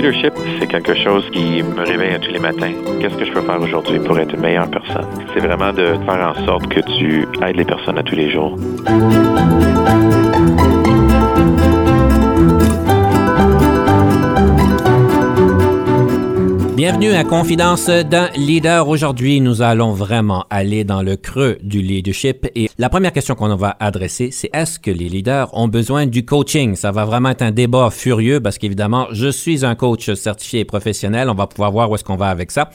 Leadership, c'est quelque chose qui me réveille tous les matins. Qu'est-ce que je peux faire aujourd'hui pour être une meilleure personne? C'est vraiment de faire en sorte que tu aides les personnes à tous les jours. Bienvenue à Confidence d'un leader. Aujourd'hui, nous allons vraiment aller dans le creux du leadership et la première question qu'on va adresser, c'est est-ce que les leaders ont besoin du coaching? Ça va vraiment être un débat furieux parce qu'évidemment, je suis un coach certifié et professionnel. On va pouvoir voir où est-ce qu'on va avec ça.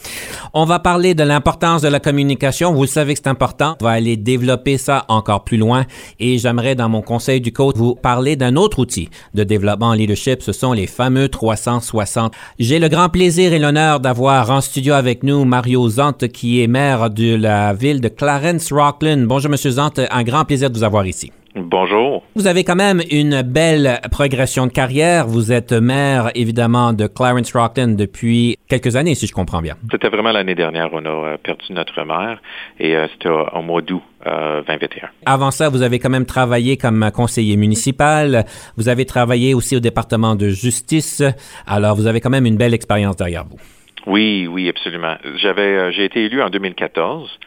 On va parler de l'importance de la communication. Vous savez que c'est important. On va aller développer ça encore plus loin et j'aimerais dans mon conseil du coach vous parler d'un autre outil de développement en leadership. Ce sont les fameux 360. J'ai le grand plaisir et l'honneur d'avoir en studio avec nous Mario Zante, qui est maire de la ville de Clarence Rockland. Bonjour, Monsieur Zante. Un grand plaisir de vous avoir ici. Bonjour. Vous avez quand même une belle progression de carrière. Vous êtes maire, évidemment, de Clarence Rockland depuis quelques années, si je comprends bien. C'était vraiment l'année dernière. On a euh, perdu notre mère et euh, c'était au mois d'août 2021. Euh, Avant ça, vous avez quand même travaillé comme conseiller municipal. Vous avez travaillé aussi au département de justice. Alors, vous avez quand même une belle expérience derrière vous. Oui, oui, absolument. J'avais, j'ai été élu en 2014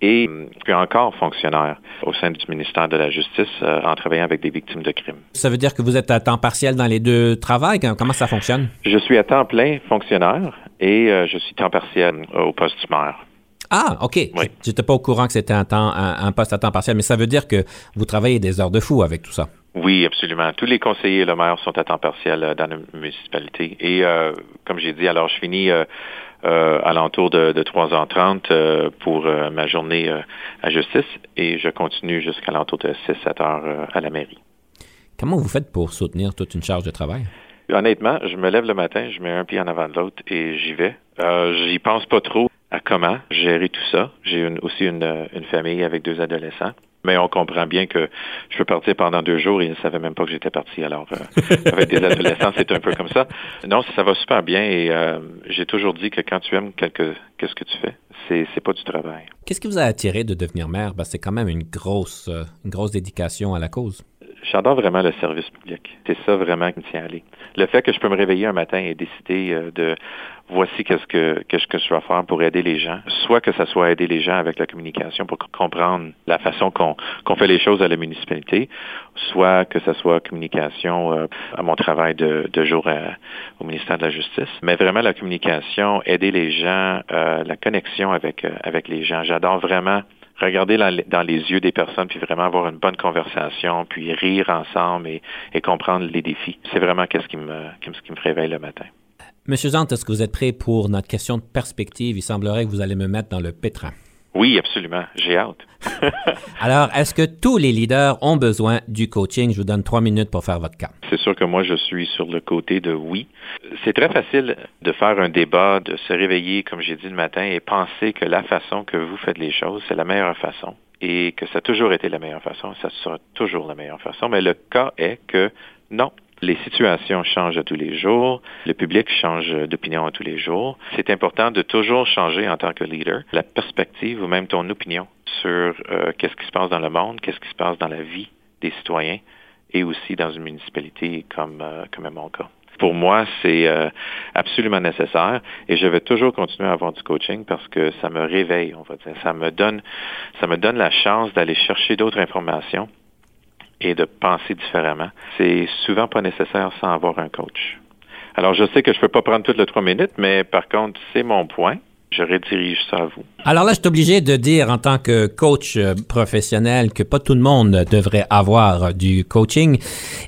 et je suis encore fonctionnaire au sein du ministère de la Justice euh, en travaillant avec des victimes de crimes. Ça veut dire que vous êtes à temps partiel dans les deux travails? Comment ça fonctionne? Je suis à temps plein fonctionnaire et euh, je suis temps partiel euh, au poste du maire. Ah, OK. Oui. Je n'étais pas au courant que c'était un, temps, un, poste à temps partiel, mais ça veut dire que vous travaillez des heures de fou avec tout ça. Oui, absolument. Tous les conseillers et le maire sont à temps partiel dans la municipalité. Et comme j'ai dit, alors je finis euh, alentour de, de 3h30 euh, pour euh, ma journée euh, à justice et je continue jusqu'à l'entour de 6-7 heures à la mairie. Comment vous faites pour soutenir toute une charge de travail? Honnêtement, je me lève le matin, je mets un pied en avant de l'autre et j'y vais. J'y pense pas trop à comment gérer tout ça. J'ai aussi une, une famille avec deux adolescents. Mais on comprend bien que je peux partir pendant deux jours et ils ne savaient même pas que j'étais parti. Alors, euh, avec des adolescents, c'est un peu comme ça. Non, ça va super bien et euh, j'ai toujours dit que quand tu aimes quelque, qu'est-ce que tu fais, c'est, c'est pas du travail. Qu'est-ce qui vous a attiré de devenir maire? Ben, c'est quand même une grosse, euh, une grosse dédication à la cause. J'adore vraiment le service public. C'est ça vraiment qui me tient à aller. Le fait que je peux me réveiller un matin et décider euh, de voici qu'est-ce que, je vais faire pour aider les gens, soit que ça soit aider les gens avec la communication pour comprendre la façon qu'on fait les choses à la municipalité, soit que ce soit communication euh, à mon travail de, de jour au ministère de la Justice, mais vraiment la communication, aider les gens, euh, la connexion avec, avec les gens. J'adore vraiment regarder dans les yeux des personnes, puis vraiment avoir une bonne conversation, puis rire ensemble et, comprendre les défis. C'est vraiment qu'est-ce qui me, ce qui me réveille le matin. Monsieur Zant, est-ce que vous êtes prêt pour notre question de perspective? Il semblerait que vous allez me mettre dans le pétrin. Oui, absolument. J'ai hâte. Alors, est-ce que tous les leaders ont besoin du coaching? Je vous donne trois minutes pour faire votre cas. C'est sûr que moi, je suis sur le côté de oui. C'est très facile de faire un débat, de se réveiller, comme j'ai dit le matin, et penser que la façon que vous faites les choses, c'est la meilleure façon et que ça a toujours été la meilleure façon, ça sera toujours la meilleure façon. Mais le cas est que non, les situations changent tous les jours, le public change d'opinion tous les jours. C'est important de toujours changer en tant que leader la perspective ou même ton opinion sur euh, qu'est-ce qui se passe dans le monde, qu'est-ce qui se passe dans la vie des citoyens et aussi dans une municipalité comme, euh, comme mon cas. Pour moi, c'est euh, absolument nécessaire et je vais toujours continuer à avoir du coaching parce que ça me réveille, on va dire. Ça me donne, ça me donne la chance d'aller chercher d'autres informations et de penser différemment. C'est souvent pas nécessaire sans avoir un coach. Alors, je sais que je peux pas prendre toutes les trois minutes, mais par contre, c'est mon point. Je redirige ça à vous. Alors là, je suis obligé de dire en tant que coach euh, professionnel que pas tout le monde devrait avoir du coaching.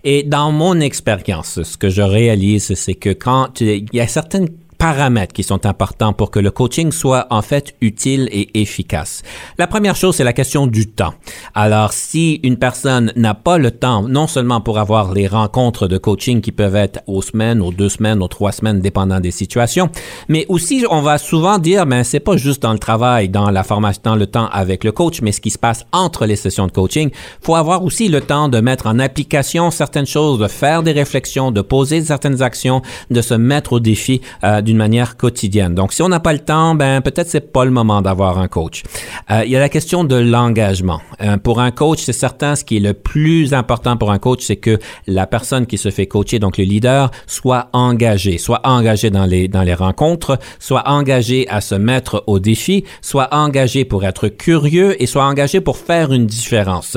Et dans mon expérience, ce que je réalise, c'est que quand il y a certaines paramètres qui sont importants pour que le coaching soit en fait utile et efficace. La première chose, c'est la question du temps. Alors, si une personne n'a pas le temps, non seulement pour avoir les rencontres de coaching qui peuvent être aux semaines, aux deux semaines, aux trois semaines, dépendant des situations, mais aussi, on va souvent dire, ben, c'est pas juste dans le travail, dans la formation, dans le temps avec le coach, mais ce qui se passe entre les sessions de coaching. Faut avoir aussi le temps de mettre en application certaines choses, de faire des réflexions, de poser certaines actions, de se mettre au défi euh, d'une manière quotidienne. Donc, si on n'a pas le temps, ben peut-être c'est pas le moment d'avoir un coach. Euh, il y a la question de l'engagement. Euh, pour un coach, c'est certain, ce qui est le plus important pour un coach, c'est que la personne qui se fait coacher, donc le leader, soit engagé, soit engagé dans les dans les rencontres, soit engagé à se mettre au défi, soit engagé pour être curieux et soit engagé pour faire une différence.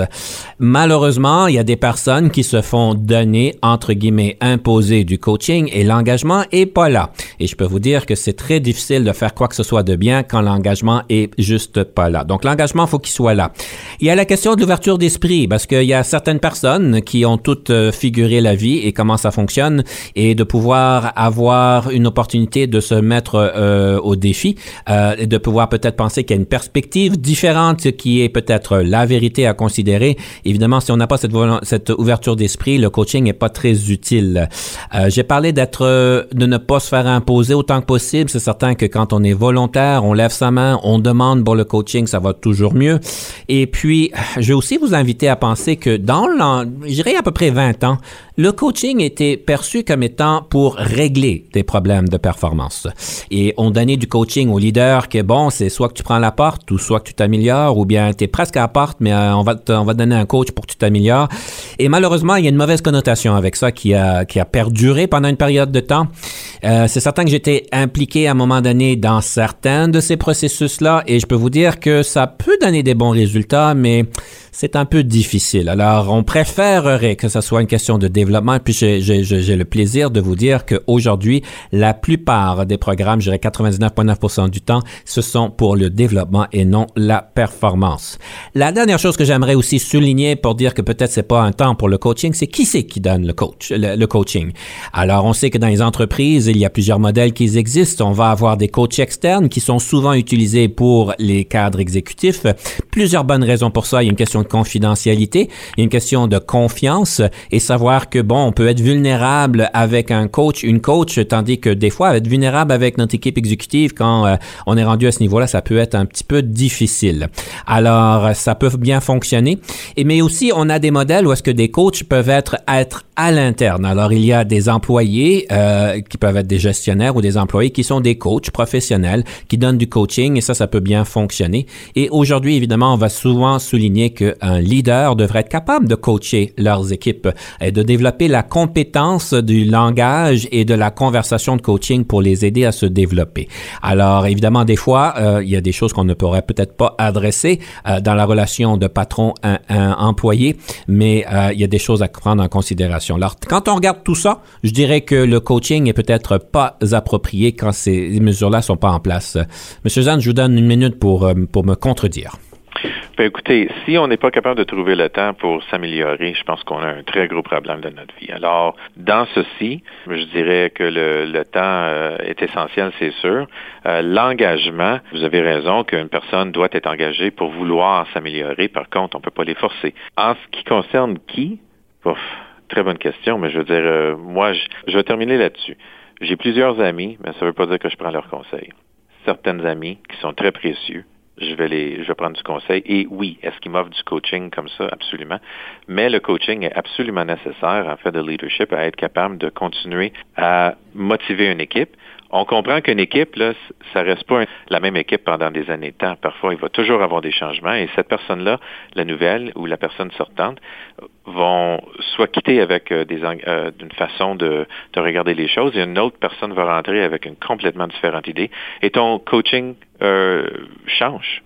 Malheureusement, il y a des personnes qui se font donner entre guillemets imposer du coaching et l'engagement est pas là. Et je peux vous dire que c'est très difficile de faire quoi que ce soit de bien quand l'engagement est juste pas là. Donc l'engagement faut qu'il soit là. Il y a la question de l'ouverture d'esprit parce qu'il y a certaines personnes qui ont toutes euh, figuré la vie et comment ça fonctionne et de pouvoir avoir une opportunité de se mettre euh, au défi euh, et de pouvoir peut-être penser qu'il y a une perspective différente qui est peut-être la vérité à considérer. Évidemment, si on n'a pas cette, cette ouverture d'esprit, le coaching n'est pas très utile. J'ai parlé d'être, de ne pas se faire imposer autant que possible. C'est certain que quand on est volontaire, on lève sa main, on demande pour le coaching, ça va toujours mieux. Et puis, je vais aussi vous inviter à penser que dans, je dirais à peu près 20 ans, le coaching était perçu comme étant pour régler des problèmes de performance. Et on donnait du coaching aux leaders que bon, c'est soit que tu prends la porte ou soit que tu t'améliores ou bien tu es presque à la porte, mais euh, on, va on va donner un coach pour que tu t'améliores. Et malheureusement, il y a une mauvaise connotation avec ça qui a, qui a perduré pendant une période de temps. Euh, c'est certain que impliqué à un moment donné dans certains de ces processus-là. Et je peux vous dire que ça peut donner des bons résultats, mais c'est un peu difficile. Alors, on préférerait que ce soit une question de développement. Puis, j'ai le plaisir de vous dire qu'aujourd'hui, la plupart des programmes, je dirais 99,9% du temps, ce sont pour le développement et non la performance. La dernière chose que j'aimerais aussi souligner pour dire que peut-être c'est pas un temps pour le coaching, c'est qui c'est qui donne le coach, le, coaching. Alors, on sait que dans les entreprises, il y a plusieurs modèles qui existent. On va avoir des coachs externes qui sont souvent utilisés pour les cadres exécutifs. Plusieurs bonnes raisons pour ça. Il y a une question confidentialité, il y a une question de confiance et savoir que, bon, on peut être vulnérable avec un coach, une coach, tandis que des fois, être vulnérable avec notre équipe exécutive quand euh, on est rendu à ce niveau-là, ça peut être un petit peu difficile. Alors, ça peut bien fonctionner. Et, mais aussi, on a des modèles où est-ce que des coachs peuvent être, être à l'interne. Alors, il y a des employés euh, qui peuvent être des gestionnaires ou des employés qui sont des coachs professionnels qui donnent du coaching et ça, ça peut bien fonctionner. Et aujourd'hui, évidemment, on va souvent souligner que un leader devrait être capable de coacher leurs équipes et de développer la compétence du langage et de la conversation de coaching pour les aider à se développer. Alors, évidemment, des fois, euh, il y a des choses qu'on ne pourrait peut-être pas adresser euh, dans la relation de patron-employé, mais euh, il y a des choses à prendre en considération. Alors, quand on regarde tout ça, je dirais que le coaching est peut-être pas approprié quand ces mesures-là sont pas en place. Monsieur Zan, je vous donne une minute pour, pour me contredire. Ben, écoutez, si on n'est pas capable de trouver le temps pour s'améliorer, je pense qu'on a un très gros problème de notre vie. Alors, dans ceci, je dirais que le, temps euh, est essentiel, c'est sûr. Euh, l'engagement, vous avez raison qu'une personne doit être engagée pour vouloir s'améliorer. Par contre, on ne peut pas les forcer. En ce qui concerne qui, très bonne question, mais je veux dire, euh, moi, je, je vais terminer là-dessus. J'ai plusieurs amis, mais ça ne veut pas dire que je prends leurs conseils. Certaines amies qui sont très précieux, je vais les, je vais prendre du conseil. Et oui, est-ce qu'ils m'offrent du coaching comme ça? Absolument. Mais le coaching est absolument nécessaire en fait de leadership à être capable de continuer à motiver une équipe. On comprend qu'une équipe, là, ça reste pas la même équipe pendant des années de temps. Parfois, il va toujours avoir des changements et cette personne-là, la nouvelle ou la personne sortante, vont soit quitter avec euh, des euh, d'une façon de, de regarder les choses et une autre personne va rentrer avec une complètement différente idée. Et ton coaching euh, change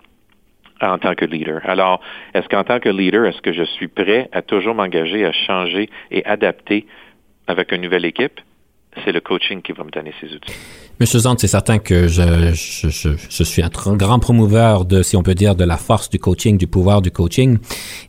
en tant que leader. Alors, est-ce qu'en tant que leader, est-ce que je suis prêt à toujours m'engager à changer et adapter avec une nouvelle équipe? c'est le coaching qui va me donner ces outils. Monsieur Zand, c'est certain que je, je, je, suis un grand promouveur de, si on peut dire, de la force du coaching, du pouvoir du coaching.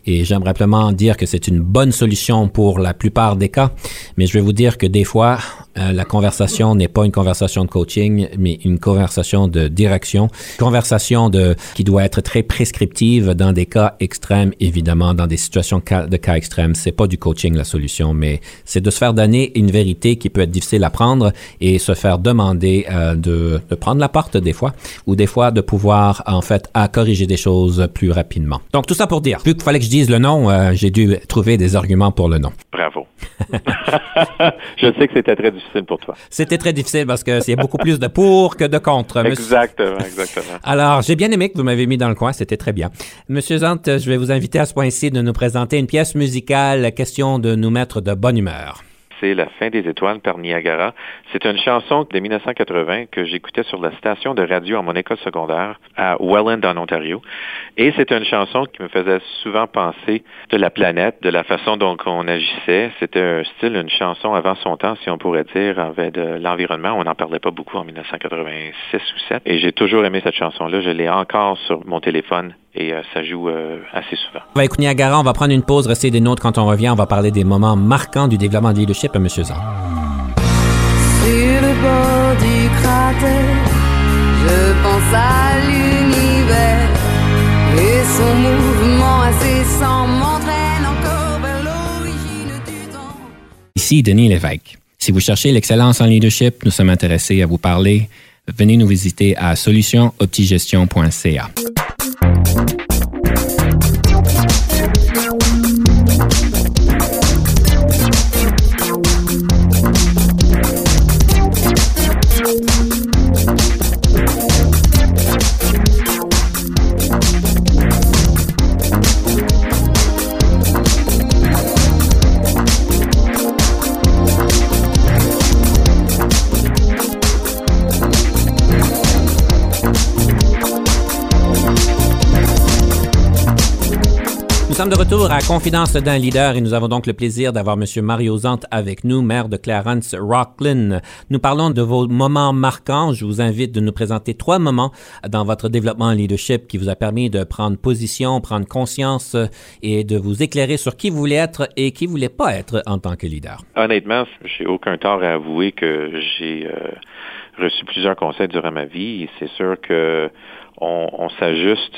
Et j'aimerais simplement dire que c'est une bonne solution pour la plupart des cas. Mais je vais vous dire que des fois, Euh, la conversation n'est pas une conversation de coaching, mais une conversation de direction, conversation de qui doit être très prescriptive dans des cas extrêmes, évidemment, dans des situations de cas extrêmes. C'est pas du coaching la solution, mais c'est de se faire donner une vérité qui peut être difficile à prendre et se faire demander euh, de, de, prendre la porte des fois, ou des fois de pouvoir en fait à corriger des choses plus rapidement. Donc tout ça pour dire, vu qu'il fallait que je dise le nom, euh, j'ai dû trouver des arguments pour le nom. Bravo. je sais que c'était très difficile pour toi. C'était très difficile parce que a beaucoup plus de pour que de contre. Exactement, exactement. Alors, j'ai bien aimé que vous m'avez mis dans le coin, c'était très bien. Monsieur Zant, je vais vous inviter à ce point-ci de nous présenter une pièce musicale, question de nous mettre de bonne humeur c'est La fin des étoiles par Niagara. C'est une chanson de 1980 que j'écoutais sur la station de radio à mon école secondaire à Welland, en Ontario. Et c'est une chanson qui me faisait souvent penser de la planète, de la façon dont on agissait. C'était un style, une chanson avant son temps, si on pourrait dire, avec de l'environnement. On n'en parlait pas beaucoup en 1986 ou 7. Et j'ai toujours aimé cette chanson-là. Je l'ai encore sur mon téléphone et euh, ça joue euh, assez souvent. On va écouter Niagara, on va prendre une pause, rester des nôtres quand on revient. On va parler des moments marquants du développement de leadership à M. Zan. Sur le bord du cratère, je pense à l'univers et son mouvement incessant m'entraîne encore vers l'origine du temps. Ici Denis Lévesque. Si vous cherchez l'excellence en leadership, nous sommes intéressés à vous parler. Venez nous visiter à solutionoptigestion.ca. Nous retour à Confidence d'un leader et nous avons donc le plaisir d'avoir M. Mario Zant avec nous, maire de Clarence Rocklin. Nous parlons de vos moments marquants. Je vous invite de nous présenter trois moments dans votre développement en leadership qui vous a permis de prendre position, prendre conscience et de vous éclairer sur qui vous voulez être et qui vous voulez pas être en tant que leader. Honnêtement, j'ai aucun tort à avouer que j'ai euh, reçu plusieurs conseils durant ma vie et c'est sûr que on, on s'ajuste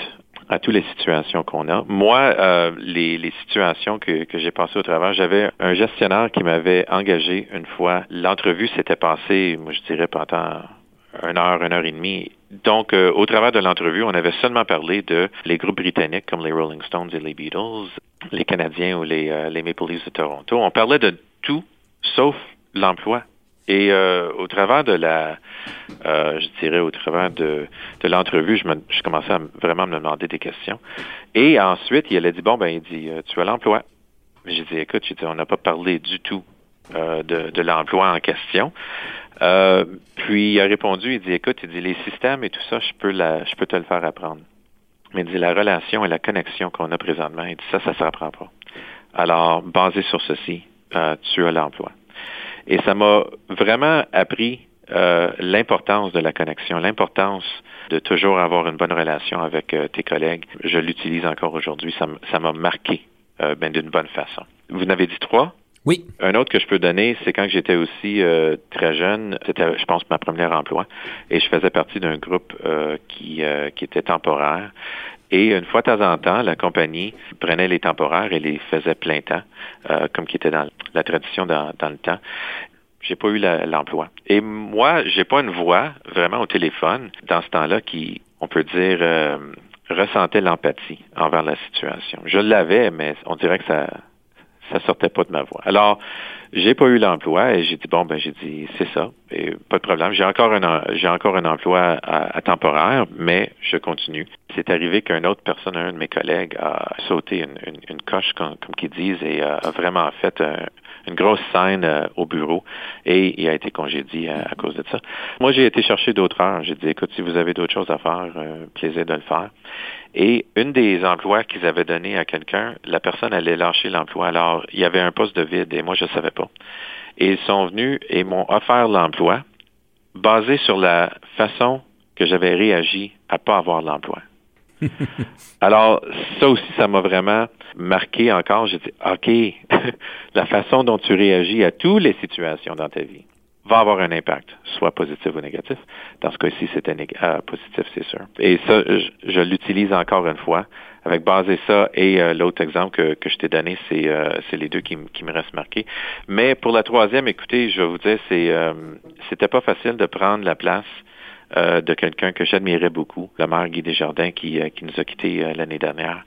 à toutes les situations qu'on a. Moi, euh, les, les, situations que, que j'ai passées au travers, j'avais un gestionnaire qui m'avait engagé une fois. L'entrevue s'était passée, moi je dirais, pendant une heure, une heure et demie. Donc, euh, au travers de l'entrevue, on avait seulement parlé de les groupes britanniques comme les Rolling Stones et les Beatles, les Canadiens ou les, euh, les Maple Leafs de Toronto. On parlait de tout sauf l'emploi. Et euh, au travers de la, euh, je dirais, au travers de, de l'entrevue, je, me, je commençais à vraiment me demander des questions. Et ensuite, il a dit, bon, ben, il dit, euh, tu as l'emploi. J'ai dit, écoute, dit, on n'a pas parlé du tout euh, de, de l'emploi en question. Euh, puis il a répondu, il dit, écoute, il dit, les systèmes et tout ça, je peux, la, je peux te le faire apprendre. Mais il dit, la relation et la connexion qu'on a présentement, il dit, ça, ça s'apprend pas. Alors, basé sur ceci, euh, tu as l'emploi. Et ça m'a vraiment appris euh, l'importance de la connexion, l'importance de toujours avoir une bonne relation avec euh, tes collègues. Je l'utilise encore aujourd'hui. Ça m'a marqué euh, ben, d'une bonne façon. Vous en avez dit trois? Oui. Un autre que je peux donner, c'est quand j'étais aussi euh, très jeune, c'était, je pense, ma première emploi, et je faisais partie d'un groupe euh, qui, euh, qui était temporaire. Et une fois de temps en temps, la compagnie prenait les temporaires et les faisait plein temps, euh, comme qui était dans la tradition dans, dans le temps. J'ai pas eu l'emploi. et moi, j'ai pas une voix vraiment au téléphone dans ce temps-là qui, on peut dire, euh, ressentait l'empathie envers la situation. Je l'avais, mais on dirait que ça ça sortait pas de ma voix. Alors, j'ai pas eu l'emploi et j'ai dit bon ben j'ai dit c'est ça et pas de problème. J'ai encore un j'ai encore un emploi à, temporaire, mais je continue. C'est arrivé qu'une autre personne, un de mes collègues, a sauté une, une, une coche comme, comme qu'ils disent et a vraiment fait un, une grosse scène euh, au bureau et il a été congédié à, cause de ça. Moi, j'ai été chercher d'autres heures. J'ai dit, écoute, si vous avez d'autres choses à faire, euh, plaisir de le faire. Et une des emplois qu'ils avaient donné à quelqu'un, la personne allait lâcher l'emploi. Alors, il y avait un poste de vide et moi, je ne savais pas. Et ils sont venus et m'ont offert l'emploi basé sur la façon que j'avais réagi à pas avoir l'emploi. Alors, ça aussi, ça m'a vraiment marqué encore. J'ai dit, OK, la façon dont tu réagis à toutes les situations dans ta vie va avoir un impact, soit positif ou négatif. Dans ce cas-ci, c'était euh, positif, c'est sûr. Et ça, je, l'utilise encore une fois. Avec basé ça et euh, l'autre exemple que, que je t'ai donné, c'est euh, les deux qui, me restent marqués. Mais pour la troisième, écoutez, je vais vous dire, c'est c'était pas facile de prendre la place de quelqu'un que j'admirais beaucoup, le maire Guy Desjardins, qui, qui nous a quittés l'année dernière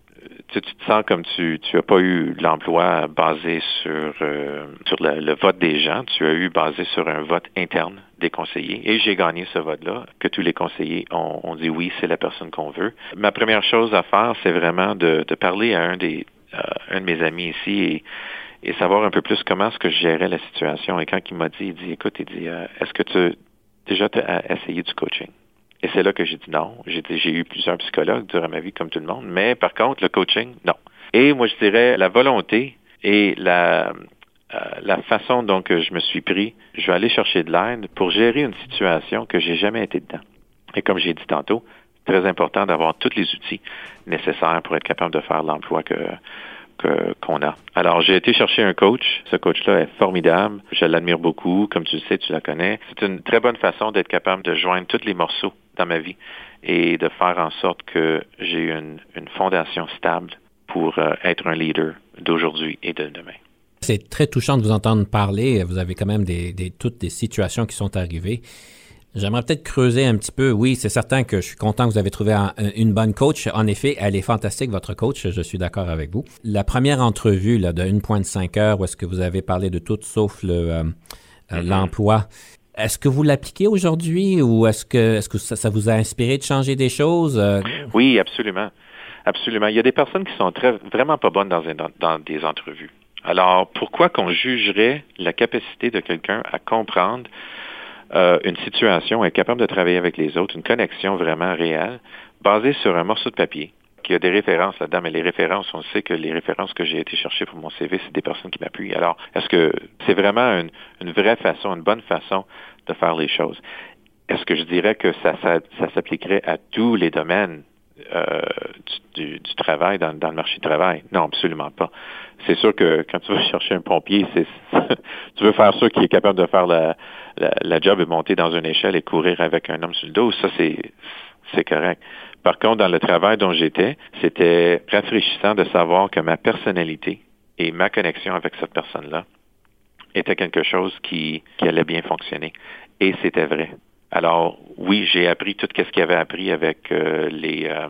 tu, te sens comme tu tu as pas eu l'emploi basé sur euh, sur le, vote des gens, tu as eu basé sur un vote interne des conseillers et j'ai gagné ce vote-là que tous les conseillers ont, dit oui, c'est la personne qu'on veut. Ma première chose à faire, c'est vraiment de, de, parler à un des euh, un de mes amis ici et et savoir un peu plus comment est-ce que je gérais la situation. Et quand il m'a dit, il dit, écoute, il dit, euh, est-ce que tu déjà essayé du coaching? Et c'est là que j'ai dit non. J'ai eu plusieurs psychologues durant ma vie, comme tout le monde. Mais par contre, le coaching, non. Et moi, je dirais la volonté et la, euh, la façon dont je me suis pris, je vais aller chercher de l'aide pour gérer une situation que j'ai jamais été dedans. Et comme j'ai dit tantôt, très important d'avoir tous les outils nécessaires pour être capable de faire l'emploi que, qu'on a. Alors, j'ai été chercher un coach. Ce coach-là est formidable. Je l'admire beaucoup. Comme tu le sais, tu la connais. C'est une très bonne façon d'être capable de joindre tous les morceaux dans ma vie et de faire en sorte que j'ai une, fondation stable pour euh, être un leader d'aujourd'hui et de demain. C'est très touchant de vous entendre parler. Vous avez quand même toutes des situations qui sont arrivées. J'aimerais peut-être creuser un petit peu. Oui, c'est certain que je suis content que vous avez trouvé une bonne coach. En effet, elle est fantastique, votre coach. Je suis d'accord avec vous. La première entrevue là, de 1,5 heures où est-ce que vous avez parlé de tout sauf le, euh, euh, mm-hmm. l'emploi, est-ce que vous l'appliquez aujourd'hui ou est-ce que, est-ce que ça, vous a inspiré de changer des choses? Euh? Oui, absolument. Absolument. Il y a des personnes qui sont très, vraiment pas bonnes dans, dans des entrevues. Alors, pourquoi qu'on jugerait la capacité de quelqu'un à comprendre euh, une situation, être capable de travailler avec les autres, une connexion vraiment réelle, basée sur un morceau de papier qui a des références là-dedans, mais les références, on sait que les références que j'ai été chercher pour mon CV, c'est des personnes qui m'appuient. Alors, est-ce que c'est vraiment une, vraie façon, une bonne façon de faire les choses? Est-ce que je dirais que ça, ça, s'appliquerait à tous les domaines? Euh, du, travail dans, le marché du travail? Non, absolument pas. C'est sûr que quand tu vas chercher un pompier, c'est tu veux faire ça qui est capable de faire la, job et monter dans une échelle et courir avec un homme sur le dos, ça c'est c'est correct. Par contre, dans le travail dont j'étais, c'était rafraîchissant de savoir que ma personnalité et ma connexion avec cette personne-là était quelque chose qui, qui allait bien fonctionner. Et c'était vrai. Alors oui, j'ai appris tout ce qu'il y avait appris avec euh, les, euh,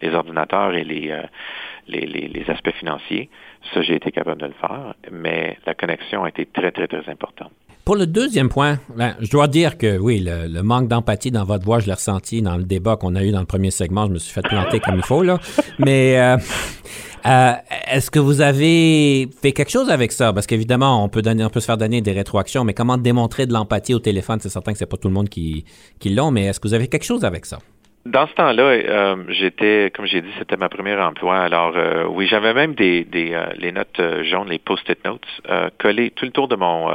les ordinateurs et les, euh, les, les, les, aspects financiers. Ça, j'ai été capable de le faire, mais la connexion a été très, très, très importante. Pour le deuxième point, ben, je dois dire que oui, le, manque d'empathie dans votre voix, je l'ai ressenti dans le débat qu'on a eu dans le premier segment. Je me suis fait planter comme il faut, là. Mais euh, euh, est-ce que vous avez fait quelque chose avec ça? Parce qu'évidemment, on peut on peut se faire donner des rétroactions, mais comment démontrer de l'empathie au téléphone? C'est certain que c'est pas tout le monde qui, qui l'ont, mais est-ce que vous avez quelque chose avec ça? Dans ce temps-là, euh, j'étais, comme j'ai dit, c'était ma première emploi. Alors oui, j'avais même des, des les notes jaunes, les post-it notes, collées tout le tour de mon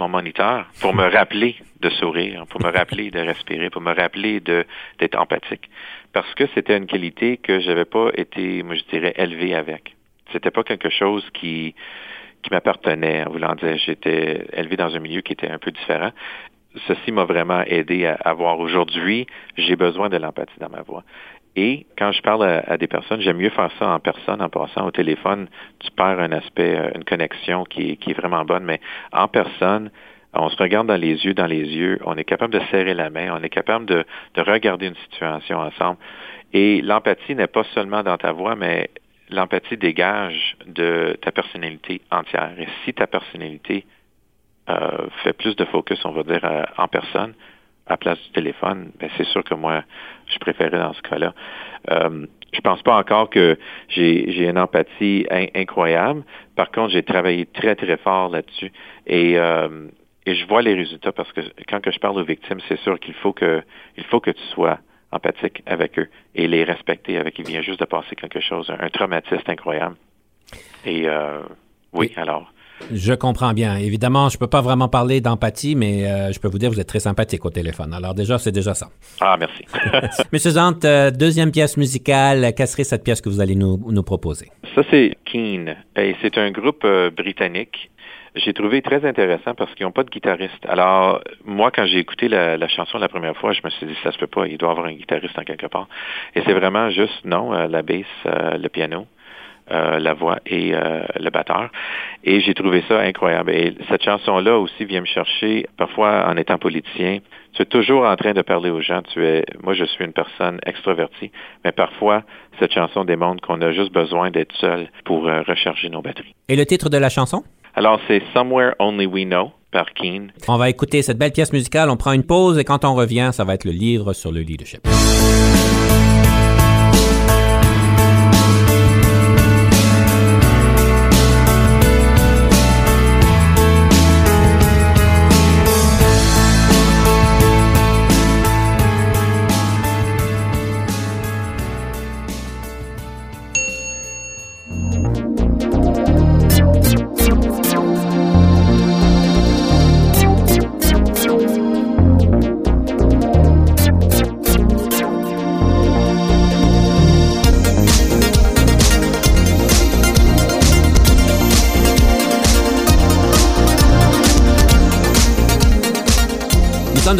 mon moniteur pour me rappeler de sourire, pour me rappeler de respirer, pour me rappeler d'être empathique. Parce que c'était une qualité que j'avais pas été, moi je dirais, élevé avec. C'était pas quelque chose qui qui m'appartenait, en voulant dire j'étais élevé dans un milieu qui était un peu différent. Ceci m'a vraiment aidé à, à voir aujourd'hui, j'ai besoin de l'empathie dans ma voix. Et quand je parle à, des personnes, j'aime mieux faire ça en personne, en passant au téléphone. Tu perds un aspect, euh, une connexion qui, est vraiment bonne, mais en personne, on se regarde dans les yeux, dans les yeux, on est capable de serrer la main, on est capable de, de regarder une situation ensemble. Et l'empathie n'est pas seulement dans ta voix, mais l'empathie dégage de ta personnalité entière. Et si ta personnalité euh, fait plus de focus, on va dire, euh, en personne, à place du téléphone, ben c'est sûr que moi, je préférais dans ce cas-là. Euh, je pense pas encore que j'ai une empathie incroyable. Par contre, j'ai travaillé très, très fort là-dessus. Et, euh, et je vois les résultats parce que quand que je parle aux victimes, c'est sûr qu'il faut que il faut que tu sois empathique avec eux et les respecter avec qui vient juste de passer quelque chose, un, traumatisme incroyable. Et euh, oui, alors je comprends bien. Évidemment, je ne peux pas vraiment parler d'empathie, mais euh, je peux vous dire que vous êtes très sympathique au téléphone. Alors déjà, c'est déjà ça. Ah, merci. Monsieur Zant, euh, deuxième pièce musicale, quelle serait cette pièce que vous allez nous, proposer? Ça, c'est Keen. Et c'est un groupe euh, britannique. j'ai trouvé très intéressant parce qu'ils n'ont pas de guitariste. Alors, moi, quand j'ai écouté la, chanson la première fois, je me suis dit, ça se peut pas, il doit y avoir un guitariste en quelque part. Et c'est vraiment juste, non, euh, la basse, euh, le piano. Euh, la voix et le batteur. Et j'ai trouvé ça incroyable. Et cette chanson-là aussi vient me chercher, parfois en étant politicien, tu es toujours en train de parler aux gens. Tu es, moi, je suis une personne extrovertie, mais parfois, cette chanson démontre qu'on a juste besoin d'être seul pour recharger nos batteries. Et le titre de la chanson? Alors, c'est Somewhere Only We Know par Keane. On va écouter cette belle pièce musicale, on prend une pause et quand on revient, ça va être le livre sur le leadership.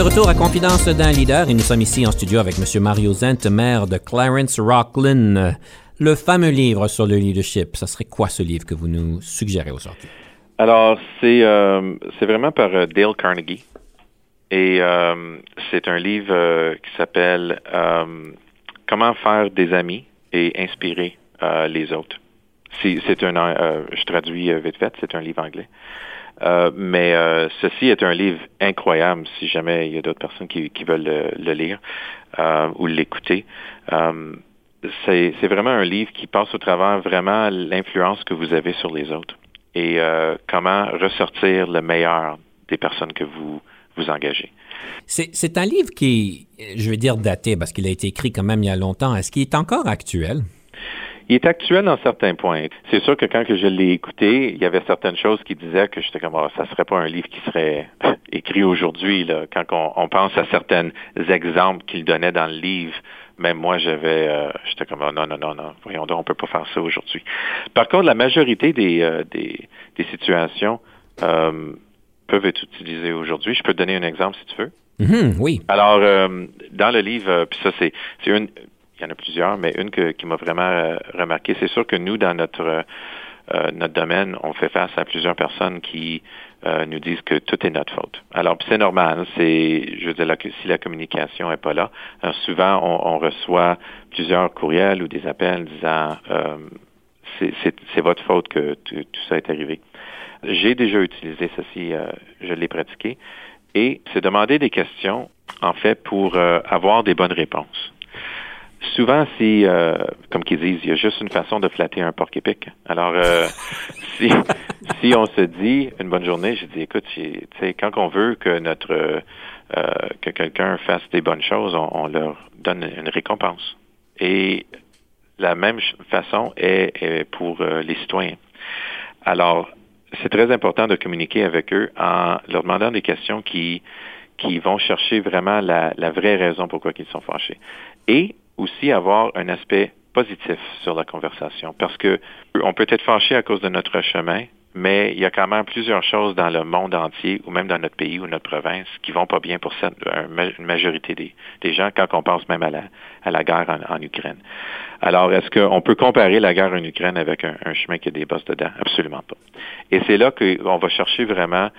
De retour à Confidence d'un leader et nous sommes ici en studio avec M. Mario Zent, maire de Clarence Rocklin. Le fameux livre sur le leadership, ça serait quoi ce livre que vous nous suggérez aujourd'hui? Alors, c'est euh, vraiment par euh, Dale Carnegie. Et euh, c'est un livre qui s'appelle Comment faire des amis et inspirer les autres. C'est un, je traduis vite fait, c'est un livre anglais. Euh, mais euh, ceci est un livre incroyable si jamais il y a d'autres personnes qui, veulent le, lire euh, ou l'écouter. c'est vraiment un livre qui passe au travers vraiment l'influence que vous avez sur les autres et comment ressortir le meilleur des personnes que vous vous engagez. C'est un livre qui, je vais dire daté parce qu'il a été écrit quand même il y a longtemps. Est-ce qu'il est encore actuel? Il est actuel dans certains points. C'est sûr que quand que je l'ai écouté, il y avait certaines choses qui disaient que j'étais comme, ah, ça serait pas un livre qui serait écrit aujourd'hui. Là. Quand on, pense à certains exemples qu'il donnait dans le livre, même moi, j'avais, euh, j'étais comme, ah, non, non, non, non, voyons donc, on peut pas faire ça aujourd'hui. Par contre, la majorité des, euh, des, situations euh, peuvent être utilisées aujourd'hui. Je peux te donner un exemple si tu veux. Mm-hmm, oui. Alors, dans le livre, puis ça, c'est, c'est une, il y en a plusieurs, mais une qui m'a vraiment euh, remarqué, c'est sûr que nous, dans notre euh, euh, notre domaine, on fait face à plusieurs personnes qui nous disent que tout est notre faute. Alors, c'est normal. C'est, je veux dire, si la communication est pas là, souvent on, reçoit plusieurs courriels ou des appels disant c'est votre faute que tout ça est arrivé. J'ai déjà utilisé ceci, je l'ai pratiqué, et c'est demander des questions en fait pour avoir des bonnes réponses souvent, si, euh, comme qu'ils disent, il y a juste une façon de flatter un porc épic. Alors, euh, si, si on se dit une bonne journée, je dis, écoute, tu sais, quand on veut que notre euh, que quelqu'un fasse des bonnes choses, on, leur donne une récompense. Et la même façon est, pour les citoyens. Alors, c'est très important de communiquer avec eux en leur demandant des questions qui qui vont chercher vraiment la, la vraie raison pourquoi ils sont fâchés. Et aussi avoir un aspect positif sur la conversation parce que on peut être fâché à cause de notre chemin, mais il y a quand même plusieurs choses dans le monde entier ou même dans notre pays ou notre province qui vont pas bien pour cette, une majorité des, gens quand on pense même à la, à la guerre en, Ukraine. Alors, est-ce qu'on peut comparer la guerre en Ukraine avec un, un chemin qui a des bosses dedans? Absolument pas. Et c'est là qu'on va chercher vraiment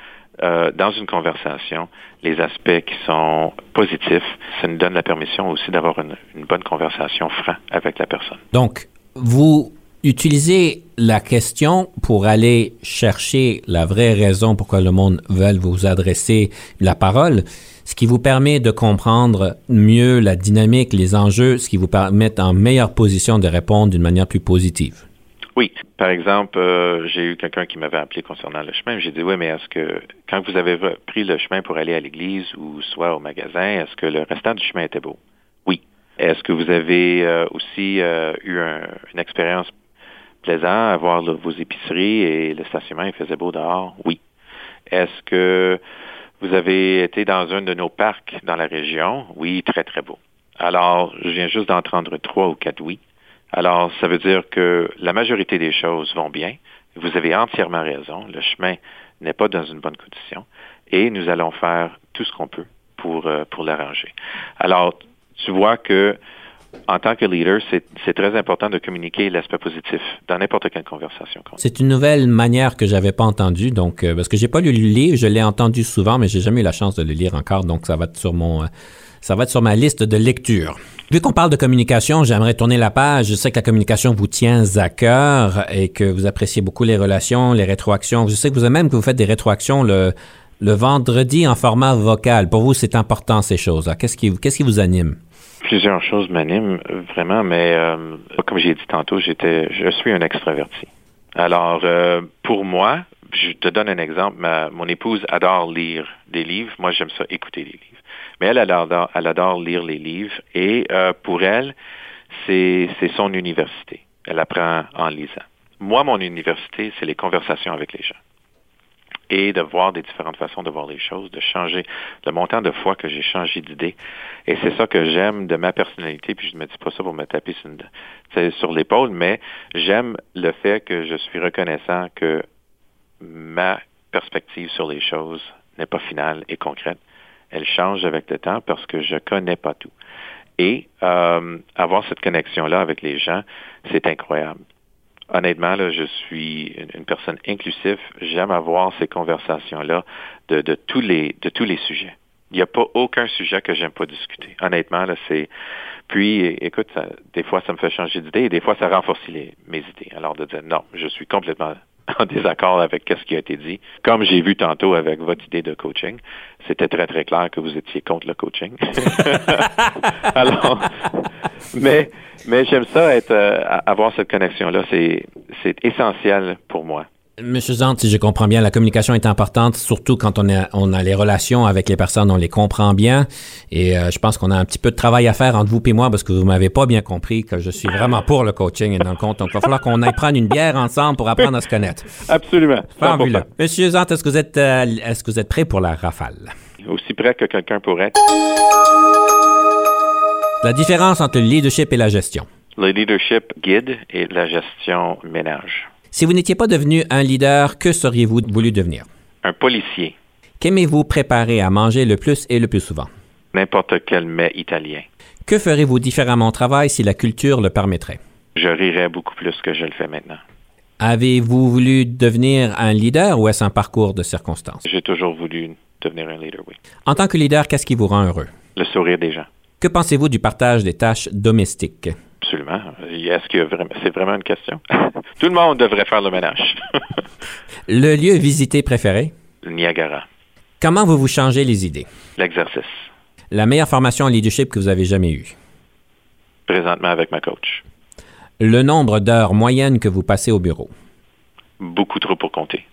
euh, dans une conversation les aspects qui sont positifs. Ça nous donne la permission aussi d'avoir une, bonne conversation franche avec la personne. Donc, vous utilisez la question pour aller chercher la vraie raison pourquoi le monde veut vous adresser la parole, ce qui vous permet de comprendre mieux la dynamique, les enjeux, ce qui vous permet en meilleure position de répondre d'une manière plus positive. Oui. Par exemple, euh, j'ai eu quelqu'un qui m'avait appelé concernant le chemin. J'ai dit, oui, mais est-ce que quand vous avez pris le chemin pour aller à l'église ou soit au magasin, est-ce que le restant du chemin était beau? Oui. Est-ce que vous avez euh, aussi euh, eu une expérience plaisante à voir vos épiceries et le stationnement, il faisait beau dehors? Oui. Est-ce que vous avez été dans un de nos parcs dans la région? Oui, très, très beau. Alors, je viens juste d'entendre trois ou quatre oui. Alors, ça veut dire que la majorité des choses vont bien, Vous avez entièrement raison. Le chemin n'est pas dans une bonne condition et nous allons faire tout ce qu'on peut pour, euh, pour l'arranger. Alors, tu vois que en tant que leader, c'est très important de communiquer l'aspect positif dans n'importe quelle conversation. C'est une nouvelle manière que j'avais pas entendue, donc euh, parce que j'ai pas lu le livre, je l'ai entendu souvent, mais j'ai jamais eu la chance de le lire encore, donc ça va être sur mon, euh, ça va être sur ma liste de lecture. Vu qu'on parle de communication, j'aimerais tourner la page. Je sais que la communication vous tient à cœur et que vous appréciez beaucoup les relations, les rétroactions. Je sais que vous même que vous faites des rétroactions le, le vendredi en format vocal. Pour vous, c'est important ces choses-là. Qu'est-ce qui, qu'est-ce qui vous anime? Plusieurs choses m'animent vraiment, mais euh, comme j'ai dit tantôt, j'étais, je suis un extraverti. Alors, euh, pour moi, je te donne un exemple. Ma, mon épouse adore lire des livres. Moi, j'aime ça écouter des livres. Mais elle, elle adore, elle adore lire les livres et euh, pour elle, c'est son université. Elle apprend en lisant. Moi, mon université, c'est les conversations avec les gens et de voir des différentes façons de voir les choses, de changer le montant de fois que j'ai changé d'idée. Et c'est ça que j'aime de ma personnalité, puis je ne me dis pas ça pour me taper sur, sur l'épaule, mais j'aime le fait que je suis reconnaissant que ma perspective sur les choses n'est pas finale et concrète elle change avec le temps parce que je connais pas tout. Et euh, avoir cette connexion-là avec les gens, c'est incroyable. Honnêtement, là, je suis une personne inclusive. J'aime avoir ces conversations-là de, tous les de tous les sujets. Il n'y a pas aucun sujet que j'aime pas discuter. Honnêtement, là, c'est. Puis, écoute, des fois, ça me fait changer d'idée et des fois, ça renforce mes idées. Alors, de dire non, je suis complètement en désaccord avec ce qui a été dit. Comme j'ai vu tantôt avec votre idée de coaching, c'était très, très clair que vous étiez contre le coaching. Alors, mais, mais j'aime ça, être, euh, avoir cette connexion-là. C'est, c'est essentiel pour moi. Monsieur Zant, si je comprends bien, la communication est importante, surtout quand on a, on a les relations avec les personnes, on les comprend bien. Et euh, je pense qu'on a un petit peu de travail à faire entre vous et moi parce que vous m'avez pas bien compris que je suis vraiment pour le coaching et dans le compte. Donc, il va falloir qu'on aille prendre une bière ensemble pour apprendre à se connaître. Absolument. Monsieur Zant, est-ce que vous êtes, euh, est-ce que vous êtes prêt pour la rafale? Aussi prêt que quelqu'un pourrait être. La différence entre le leadership et la gestion. Le leadership guide et la gestion ménage. Si vous n'étiez pas devenu un leader, que seriez-vous voulu devenir? Un policier. Qu'aimez-vous préparer à manger le plus et le plus souvent? N'importe quel mets italien. Que ferez-vous différemment au travail si la culture le permettrait? Je rirais beaucoup plus que je le fais maintenant. Avez-vous voulu devenir un leader ou est-ce un parcours de circonstances? J'ai toujours voulu devenir un leader, oui. En tant que leader, qu'est-ce qui vous rend heureux? Le sourire des gens. Que pensez-vous du partage des tâches domestiques? Absolument. Est-ce que c'est vraiment une question? Tout le monde devrait faire le ménage. le lieu visité préféré? Le Niagara. Comment vous vous changez les idées? L'exercice. La meilleure formation en leadership que vous avez jamais eue? Présentement avec ma coach. Le nombre d'heures moyennes que vous passez au bureau? Beaucoup trop pour compter.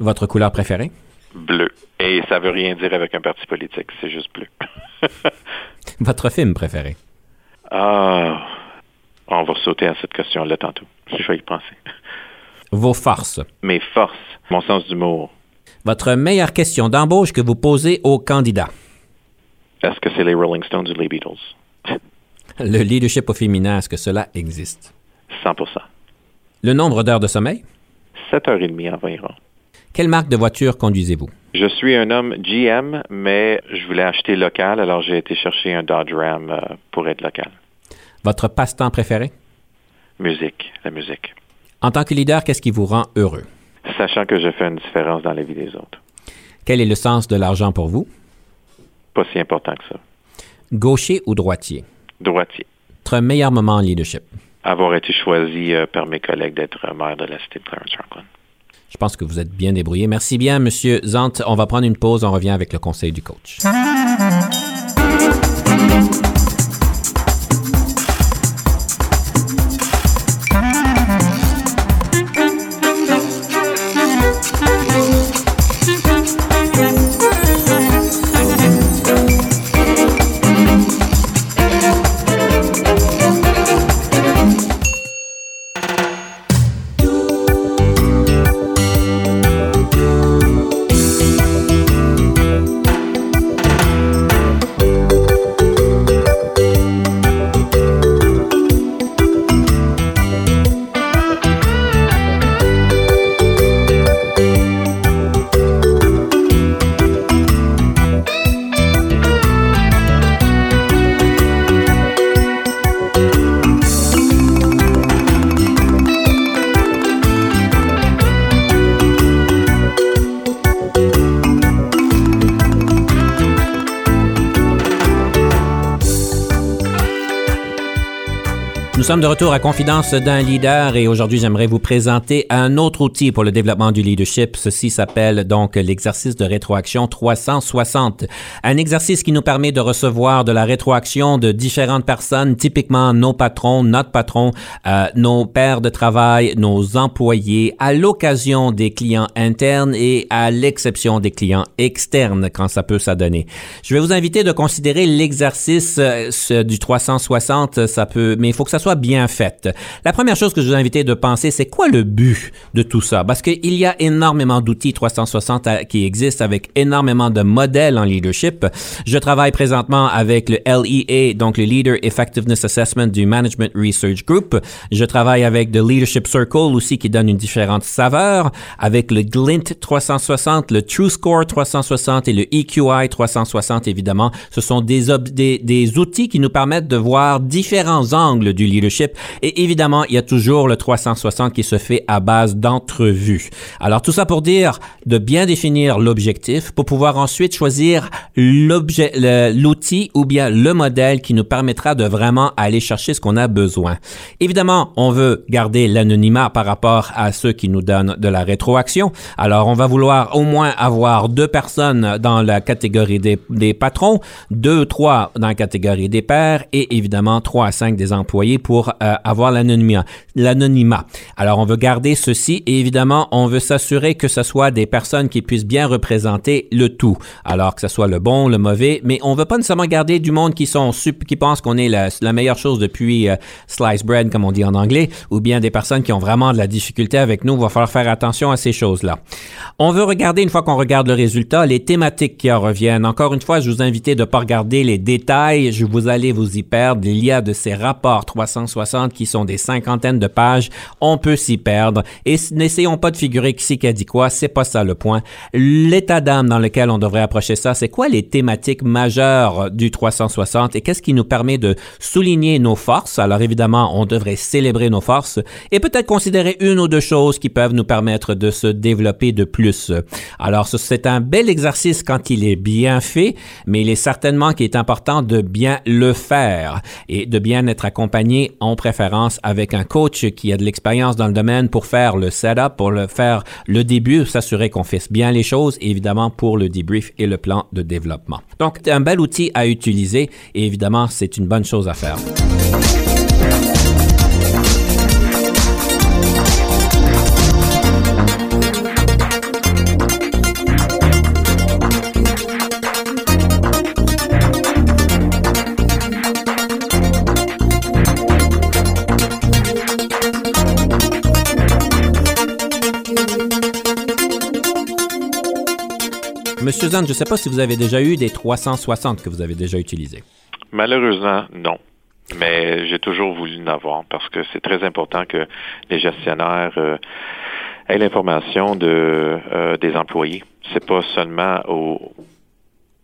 Votre couleur préférée? Bleu. Et ça veut rien dire avec un parti politique, c'est juste bleu. Votre film préféré? Ah, on va sauter à cette question-là tantôt. Je vais y penser. Vos forces. Mes forces. Mon sens d'humour. Votre meilleure question d'embauche que vous posez aux candidats. Est-ce que c'est les Rolling Stones ou les Beatles? Le leadership au féminin, est-ce que cela existe? 100 Le nombre d'heures de sommeil? 7h30 environ. Quelle marque de voiture conduisez-vous? Je suis un homme GM, mais je voulais acheter local, alors j'ai été chercher un Dodge Ram euh, pour être local. Votre passe-temps préféré? Musique, la musique. En tant que leader, qu'est-ce qui vous rend heureux? Sachant que je fais une différence dans la vie des autres. Quel est le sens de l'argent pour vous? Pas si important que ça. Gaucher ou droitier? Droitier. Votre meilleur moment en leadership? Avoir été choisi euh, par mes collègues d'être maire de la cité de Clarence Franklin. Je pense que vous êtes bien débrouillé. Merci bien, Monsieur Zant. On va prendre une pause. On revient avec le conseil du coach. Sommes de retour à Confidence d'un leader et aujourd'hui j'aimerais vous présenter un autre outil pour le développement du leadership. Ceci s'appelle donc l'exercice de rétroaction 360. Un exercice qui nous permet de recevoir de la rétroaction de différentes personnes, typiquement nos patrons, notre patron, euh, nos pairs de travail, nos employés, à l'occasion des clients internes et à l'exception des clients externes quand ça peut s'adonner. Je vais vous inviter de considérer l'exercice euh, du 360. Ça peut, mais il faut que ça soit bien faite. La première chose que je vous invite de penser, c'est quoi le but de tout ça? Parce qu'il y a énormément d'outils 360 qui existent avec énormément de modèles en leadership. Je travaille présentement avec le LEA, donc le Leader Effectiveness Assessment du Management Research Group. Je travaille avec le Leadership Circle aussi qui donne une différente saveur, avec le Glint 360, le True Score 360 et le EQI 360 évidemment. Ce sont des outils qui nous permettent de voir différents angles du leadership Et évidemment, il y a toujours le 360 qui se fait à base d'entrevues. Alors tout ça pour dire de bien définir l'objectif pour pouvoir ensuite choisir l'outil ou bien le modèle qui nous permettra de vraiment aller chercher ce qu'on a besoin. Évidemment, on veut garder l'anonymat par rapport à ceux qui nous donnent de la rétroaction. Alors on va vouloir au moins avoir deux personnes dans la catégorie des, des patrons, deux, trois dans la catégorie des pairs et évidemment trois à cinq des employés pour euh, avoir l'anonymat. L'anonymat. Alors, on veut garder ceci et évidemment, on veut s'assurer que ce soit des personnes qui puissent bien représenter le tout. Alors que ce soit le bon, le mauvais, mais on veut pas nécessairement garder du monde qui sont qui pensent qu'on est la, meilleure chose depuis euh, slice bread, comme on dit en anglais, ou bien des personnes qui ont vraiment de la difficulté avec nous. Il va falloir faire attention à ces choses-là. On veut regarder, une fois qu'on regarde le résultat, les thématiques qui en reviennent. Encore une fois, je vous invite de pas regarder les détails. Je vous allez vous y perdre. Il y a de ces rapports 300 160 qui sont des cinquantaines de pages, on peut s'y perdre. Et n'essayons pas de figurer qui c'est a dit quoi, c'est pas ça le point. L'état d'âme dans lequel on devrait approcher ça, c'est quoi les thématiques majeures du 360 et qu'est-ce qui nous permet de souligner nos forces? Alors évidemment, on devrait célébrer nos forces et peut-être considérer une ou deux choses qui peuvent nous permettre de se développer de plus. Alors c'est un bel exercice quand il est bien fait, mais il est certainement qu'il est important de bien le faire et de bien être accompagné en préférence avec un coach qui a de l'expérience dans le domaine pour faire le setup, pour le faire le début, s'assurer qu'on fasse bien les choses, évidemment pour le debrief et le plan de développement. Donc, un bel outil à utiliser et évidemment, c'est une bonne chose à faire. Monsieur Zan, je ne sais pas si vous avez déjà eu des 360 que vous avez déjà utilisés. Malheureusement, non. Mais j'ai toujours voulu en avoir parce que c'est très important que les gestionnaires euh, aient l'information euh, des employés. C'est pas seulement au,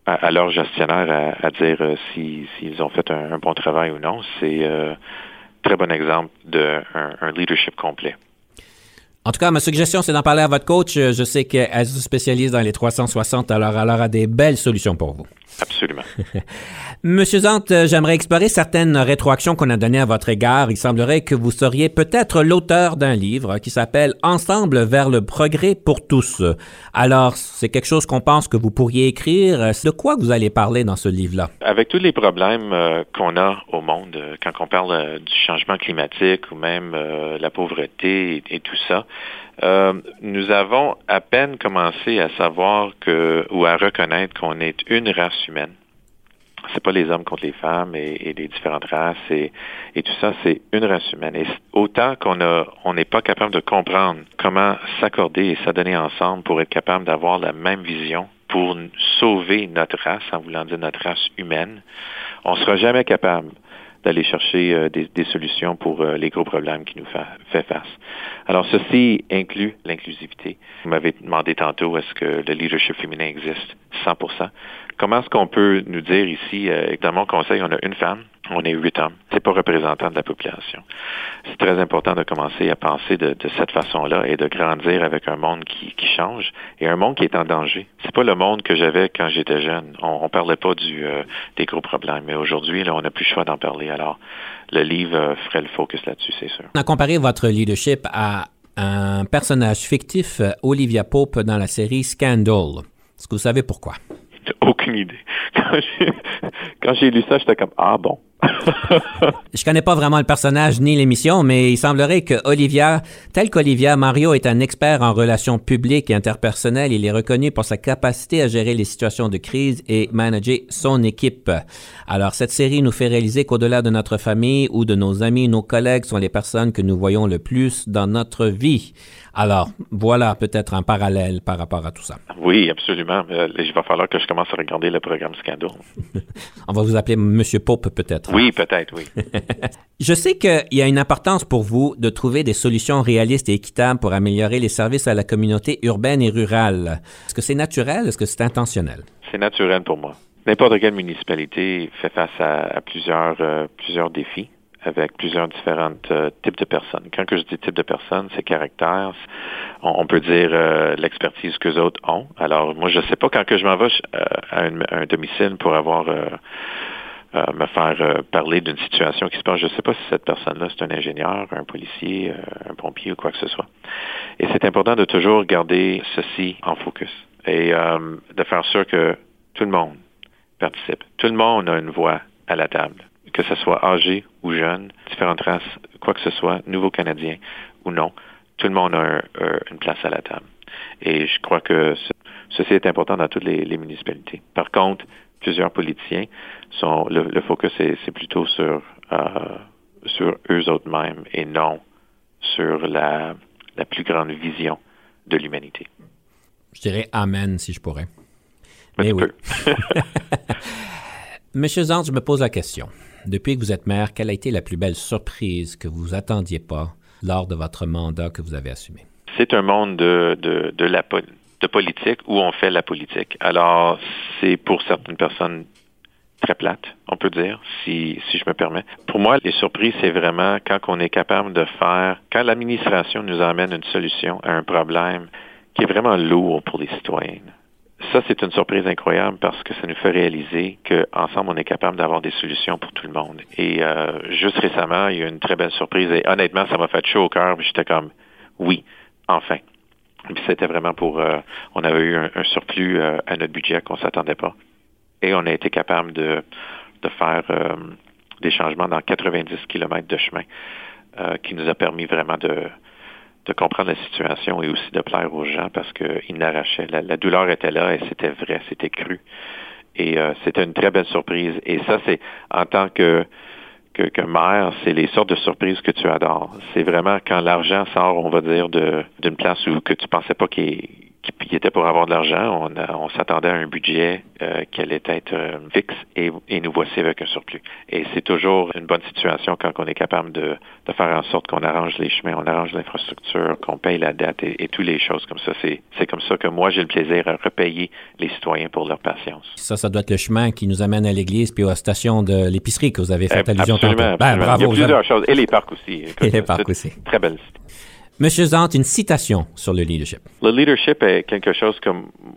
à, leur gestionnaire à, dire euh, s'ils ont fait un, bon travail ou non. C'est un très bon exemple d'un un leadership complet. En tout cas, ma suggestion, c'est d'en parler à votre coach. Je sais qu'elle se spécialise dans les 360, alors elle aura des belles solutions pour vous. Absolument. Monsieur Zant, euh, j'aimerais explorer certaines rétroactions qu'on a données à votre égard. Il semblerait que vous seriez peut-être l'auteur d'un livre qui s'appelle Ensemble vers le progrès pour tous. Alors, c'est quelque chose qu'on pense que vous pourriez écrire. De quoi vous allez parler dans ce livre-là? Avec tous les problèmes euh, qu'on a au monde, euh, quand on parle du changement climatique ou même la pauvreté et, tout ça, nous avons à peine commencé à savoir que ou à reconnaître qu'on est une race humaine. C'est pas les hommes contre les femmes et, les différentes races et, tout ça, c'est une race humaine. Et autant qu'on a, on n'est pas capable de comprendre comment s'accorder et s'adonner ensemble pour être capable d'avoir la même vision pour sauver notre race, en voulant dire notre race humaine, on sera jamais capable d'aller chercher euh, des, solutions pour euh, les gros problèmes qui nous fait, fait face. Alors, ceci inclut l'inclusivité. Vous m'avez demandé tantôt, est-ce que le leadership féminin existe? 100% Comment est-ce qu'on peut nous dire ici, euh, dans mon conseil, on a une femme On est huit hommes. C'est pas représentant de la population. C'est très important de commencer à penser de, cette façon-là et de grandir avec un monde qui, change et un monde qui est en danger. C'est pas le monde que j'avais quand j'étais jeune. On, on parlait pas du, euh, des gros problèmes, mais aujourd'hui, là, on n'a plus le choix d'en parler. Alors, le livre euh, ferait le focus là-dessus, c'est sûr. On a comparé votre leadership à un personnage fictif, euh, Olivia Pope, dans la série Scandal. Est-ce que vous savez pourquoi? Aucune idée. Quand j'ai lu ça, j'étais comme Ah bon? Je connais pas vraiment le personnage ni l'émission, mais il semblerait que Olivia, tel qu'Olivia, Mario est un expert en relations publiques et interpersonnelles. Il est reconnu pour sa capacité à gérer les situations de crise et manager son équipe. Alors, cette série nous fait réaliser qu'au-delà de notre famille ou de nos amis, nos collègues sont les personnes que nous voyons le plus dans notre vie. Alors, voilà peut-être un parallèle par rapport à tout ça. Oui, absolument. Euh, il va falloir que je commence à regarder le programme Scandal. On va vous appeler Monsieur Pope peut-être. Oui, peut-être, oui. je sais qu'il y a une importance pour vous de trouver des solutions réalistes et équitables pour améliorer les services à la communauté urbaine et rurale. Est-ce que c'est naturel? Est-ce que c'est intentionnel? C'est naturel pour moi. N'importe quelle municipalité fait face à, plusieurs, euh, plusieurs défis avec plusieurs différents euh, types de personnes. Quand que je dis type de personnes, c'est caractère. On, peut dire euh, l'expertise que les autres ont. Alors, moi, je ne sais pas quand que je m'en vais euh, à un, domicile pour avoir me faire parler d'une situation qui se passe. Je ne sais pas si cette personne-là, c'est un ingénieur, un policier, un pompier ou quoi que ce soit. Et c'est important de toujours garder ceci en focus et de faire sûr que tout le monde participe. Tout le monde a une voix à la table que ce soit âgé ou jeune, différentes races, quoi que ce soit, nouveau canadien ou non, tout le monde a une place à la table. Et je crois que ceci est important dans toutes les, municipalités. Par contre, plusieurs politiciens sont le, focus c'est plutôt sur euh, sur eux autres mêmes et non sur la, la plus grande vision de l'humanité. Je dirais Amen si je pourrais. Mais, oui. Monsieur Zant, je me pose la question. Depuis que vous êtes maire, quelle a été la plus belle surprise que vous attendiez pas lors de votre mandat que vous avez assumé? C'est un monde de, de, de la de politique où on fait la politique. Alors, c'est pour certaines personnes très plate, on peut dire, si, si je me permets. Pour moi, les surprises, c'est vraiment quand on est capable de faire, quand l'administration nous amène une solution à un problème qui est vraiment lourd pour les citoyens ça, c'est une surprise incroyable parce que ça nous fait réaliser qu'ensemble, on est capable d'avoir des solutions pour tout le monde. Et euh, juste récemment, il y a eu une très belle surprise et honnêtement, ça m'a fait chaud au cœur. J'étais comme, oui, enfin. Puis c'était vraiment pour, euh, on avait eu un, surplus euh, à notre budget qu'on s'attendait pas. On a été capable de, de faire des changements dans 90 kilomètres de chemin qui nous a permis vraiment de, de comprendre la situation et aussi de plaire aux gens parce qu'ils n'arrachaient. La, douleur était là et c'était vrai, c'était cru. Et euh, c'était une très belle surprise. Et ça, c'est en tant que, que, que maire, c'est les sortes de surprises que tu adores. C'est vraiment quand l'argent sort, on va dire, d'une place où que tu pensais pas qu'il qui était pour avoir de l'argent. On, on s'attendait à un budget euh, qui allait être euh, fixe et, et, nous voici avec un surplus. Et c'est toujours une bonne situation quand on est capable de, de faire en sorte qu'on arrange les chemins, on arrange l'infrastructure, qu'on paye la dette et, et toutes les choses comme ça. C'est comme ça que moi, j'ai le plaisir à repayer les citoyens pour leur patience. Ça, ça doit être le chemin qui nous amène à l'église puis aux stations de l'épicerie que vous avez fait allusion absolument, ben, bravo, Il y a plusieurs choses. Et les parcs aussi. et les parcs aussi. Très belle cité. Monsieur Zant, une citation sur le leadership. Le leadership est quelque chose que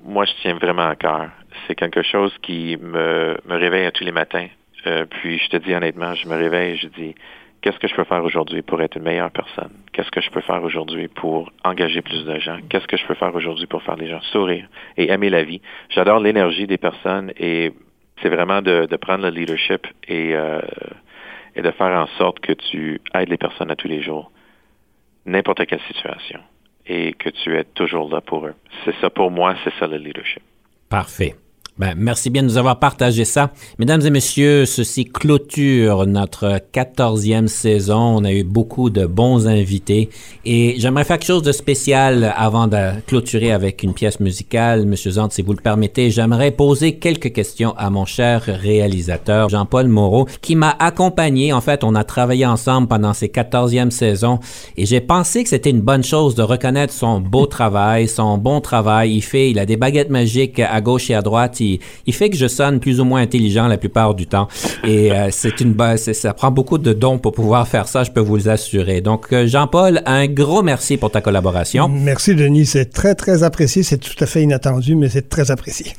moi je tiens vraiment à cœur. C'est quelque chose qui me, me réveille tous les matins. Euh, puis je te dis honnêtement, je me réveille, je dis qu'est-ce que je peux faire aujourd'hui pour être une meilleure personne? Qu'est-ce que je peux faire aujourd'hui pour engager plus de gens? Qu'est-ce que je peux faire aujourd'hui pour faire les gens sourire et aimer la vie? J'adore l'énergie des personnes et c'est vraiment de, prendre le leadership et, euh, et de faire en sorte que tu aides les personnes à tous les jours n'importe quelle situation et que tu es toujours là pour eux. C'est ça pour moi, c'est ça le leadership. Parfait. Ben, merci bien de nous avoir partagé ça. Mesdames et messieurs, ceci clôture notre quatorzième saison. On a eu beaucoup de bons invités et j'aimerais faire quelque chose de spécial avant de clôturer avec une pièce musicale. Monsieur Zant, si vous le permettez, j'aimerais poser quelques questions à mon cher réalisateur Jean-Paul Moreau qui m'a accompagné. En fait, on a travaillé ensemble pendant ces quatorzièmes saisons et j'ai pensé que c'était une bonne chose de reconnaître son beau travail, son bon travail. Il fait, il a des baguettes magiques à gauche et à droite il, fait que je sonne plus ou moins intelligent la plupart du temps. Et euh, c'est une base, ça prend beaucoup de dons pour pouvoir faire ça, je peux vous assurer. Donc, euh, Jean-Paul, un gros merci pour ta collaboration. Merci, Denis. C'est très, très apprécié. C'est tout à fait inattendu, mais c'est très apprécié.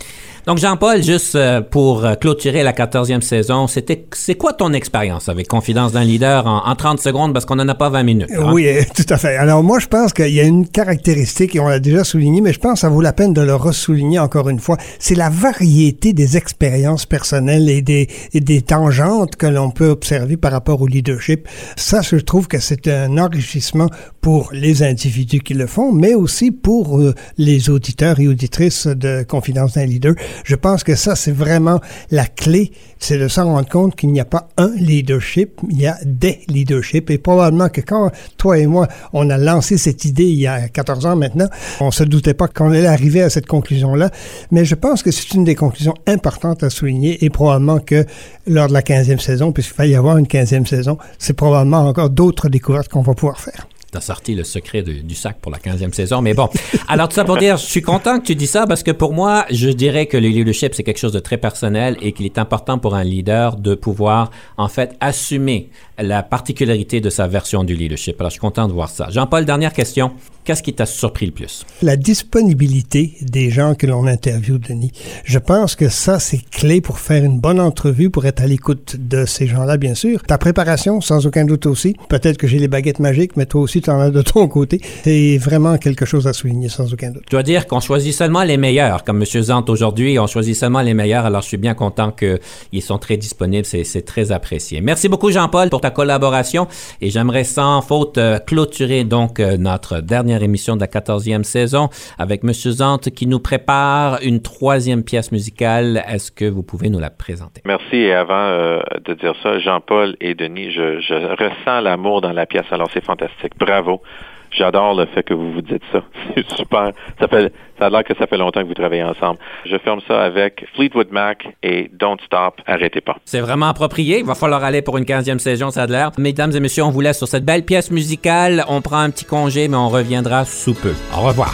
Donc, Jean-Paul, juste euh, pour euh, clôturer la 14e saison, c'était, c'est quoi ton expérience avec Confidence d'un leader en, 30 secondes? Parce qu'on n'en a pas 20 minutes? Hein? Oui, tout à fait. Alors, moi, je pense qu'il y a une caractéristique, et on l'a déjà souligné, mais je pense que ça vaut la peine de le ressouligner encore une fois. C'est la variété des expériences personnelles et des, des tangentes que l'on peut observer par rapport au leadership. Ça, je trouve que c'est un enrichissement pour les individus qui le font, mais aussi pour euh, les auditeurs et auditrices de Confidence d'un leader. Je pense que ça, c'est vraiment la clé, c'est de s'en rendre compte qu'il n'y a pas un leadership, il y a des leaderships. Et probablement que quand toi et moi, on a lancé cette idée il y a 14 ans maintenant, on se doutait pas qu'on allait arriver à cette conclusion-là. Mais je pense que c'est une des conclusions importantes à souligner et probablement que lors de la 15e saison, puisqu'il va y avoir une 15e saison, c'est probablement encore d'autres découvertes qu'on va pouvoir faire t'as sorti le secret du sac pour la 15e saison. Mais bon, alors tout ça pour dire, je suis content que tu dis ça parce que pour moi, je dirais que le leadership, c'est quelque chose de très personnel et qu'il est important pour un leader de pouvoir, en fait, assumer la particularité de sa version du leadership. Alors, je suis content de voir ça. Jean-Paul, dernière question. Qu'est-ce qui t'a surpris le plus? La disponibilité des gens que l'on interviewe, Denis. Je pense que ça, c'est clé pour faire une bonne entrevue, pour être à l'écoute de ces gens-là, bien sûr. Ta préparation, sans aucun doute aussi. Peut-être que j'ai les baguettes magiques, mais toi aussi, tu en as de ton côté. C'est vraiment quelque chose à souligner, sans aucun doute. Je dois dire qu'on choisit seulement les meilleurs, comme M. Zant aujourd'hui, on choisit seulement les meilleurs. Alors, je suis bien content qu'ils sont très disponibles. C'est très apprécié. Merci beaucoup, Jean-Paul, pour ta collaboration. Et j'aimerais sans faute euh, clôturer donc euh, notre dernière émission de la 14e saison avec M. Zante qui nous prépare une troisième pièce musicale. Est-ce que vous pouvez nous la présenter? Merci. Et avant euh, de dire ça, Jean-Paul et Denis, je, je ressens l'amour dans la pièce. Alors c'est fantastique. Bravo. J'adore le fait que vous vous dites ça. C'est super. Ça fait, ça a l'air que ça fait longtemps que vous travaillez ensemble. Je ferme ça avec Fleetwood Mac et Don't Stop, arrêtez pas. C'est vraiment approprié. Il va falloir aller pour une 15e saison, ça a l'air. Mesdames et messieurs, on vous laisse sur cette belle pièce musicale. On prend un petit congé, mais on reviendra sous peu. Au revoir.